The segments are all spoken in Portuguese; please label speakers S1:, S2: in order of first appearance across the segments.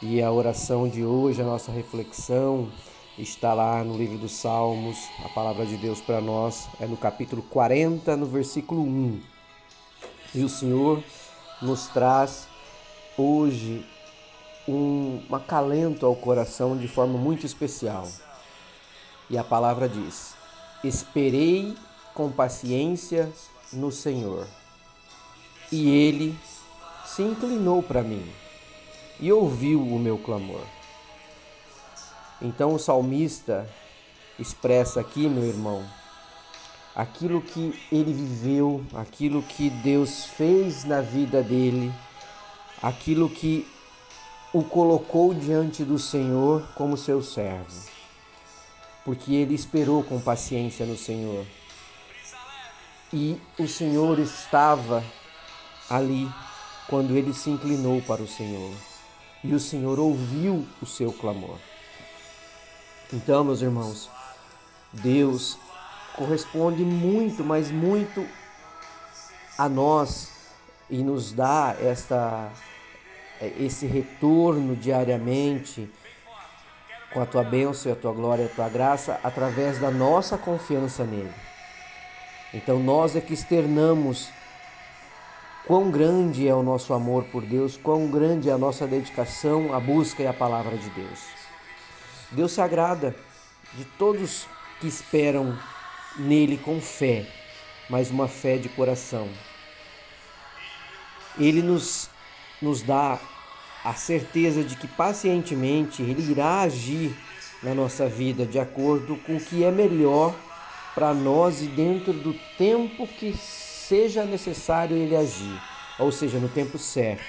S1: E a oração de hoje, a nossa reflexão, está lá no livro dos Salmos. A palavra de Deus para nós é no capítulo 40, no versículo 1. E o Senhor nos traz hoje um, um acalento ao coração de forma muito especial. E a palavra diz: Esperei com paciência no Senhor, e ele se inclinou para mim e ouviu o meu clamor. Então o salmista expressa aqui, meu irmão, aquilo que ele viveu, aquilo que Deus fez na vida dele, aquilo que o colocou diante do Senhor como seu servo. Porque ele esperou com paciência no Senhor. E o Senhor estava ali quando ele se inclinou para o Senhor e o Senhor ouviu o seu clamor. Então, meus irmãos, Deus corresponde muito, mas muito a nós e nos dá esta esse retorno diariamente com a tua bênção, a tua glória, a tua graça através da nossa confiança nele. Então nós é que externamos Quão grande é o nosso amor por Deus, quão grande é a nossa dedicação à busca e à palavra de Deus. Deus se agrada de todos que esperam nele com fé, mas uma fé de coração. Ele nos, nos dá a certeza de que pacientemente Ele irá agir na nossa vida de acordo com o que é melhor para nós e dentro do tempo que seja necessário ele agir, ou seja, no tempo certo.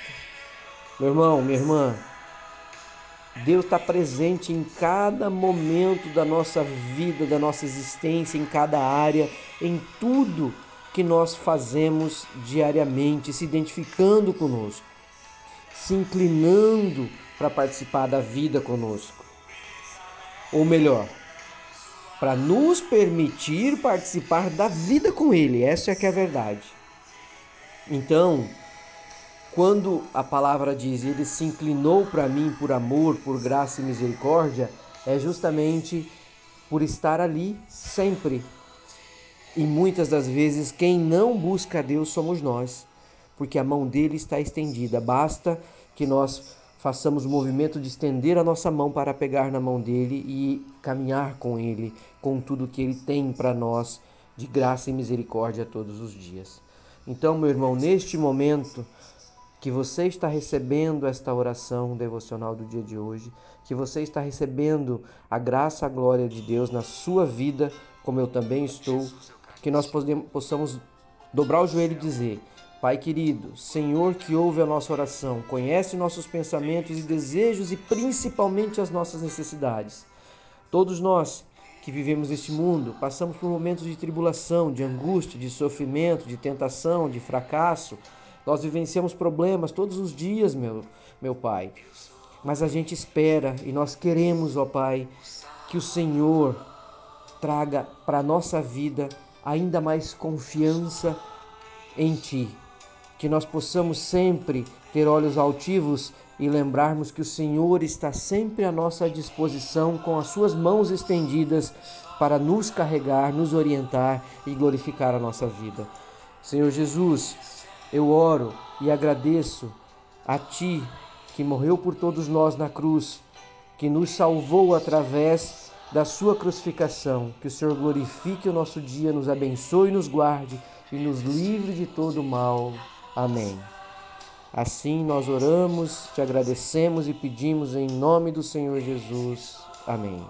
S1: Meu irmão, minha irmã, Deus está presente em cada momento da nossa vida, da nossa existência, em cada área, em tudo que nós fazemos diariamente, se identificando conosco, se inclinando para participar da vida conosco. Ou melhor, para nos permitir participar da vida com Ele. Essa é que é a verdade. Então, quando a palavra diz Ele se inclinou para mim por amor, por graça e misericórdia, é justamente por estar ali sempre. E muitas das vezes quem não busca Deus somos nós, porque a mão dele está estendida. Basta que nós façamos o movimento de estender a nossa mão para pegar na mão dele e caminhar com ele, com tudo que ele tem para nós de graça e misericórdia todos os dias. Então, meu irmão, neste momento que você está recebendo esta oração devocional do dia de hoje, que você está recebendo a graça, a glória de Deus na sua vida, como eu também estou, que nós possamos dobrar o joelho e dizer: Pai querido, Senhor que ouve a nossa oração, conhece nossos pensamentos e desejos e principalmente as nossas necessidades. Todos nós que vivemos neste mundo passamos por momentos de tribulação, de angústia, de sofrimento, de tentação, de fracasso. Nós vivenciamos problemas todos os dias, meu, meu Pai. Mas a gente espera e nós queremos, ó Pai, que o Senhor traga para a nossa vida ainda mais confiança em Ti que nós possamos sempre ter olhos altivos e lembrarmos que o Senhor está sempre à nossa disposição com as suas mãos estendidas para nos carregar, nos orientar e glorificar a nossa vida. Senhor Jesus, eu oro e agradeço a Ti que morreu por todos nós na cruz, que nos salvou através da sua crucificação. Que o Senhor glorifique o nosso dia, nos abençoe, nos guarde e nos livre de todo mal. Amém. Assim nós oramos, te agradecemos e pedimos em nome do Senhor Jesus. Amém.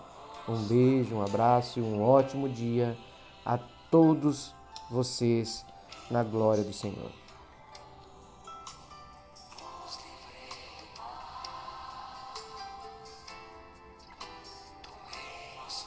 S1: Um beijo, um abraço e um ótimo dia a todos vocês na glória do Senhor.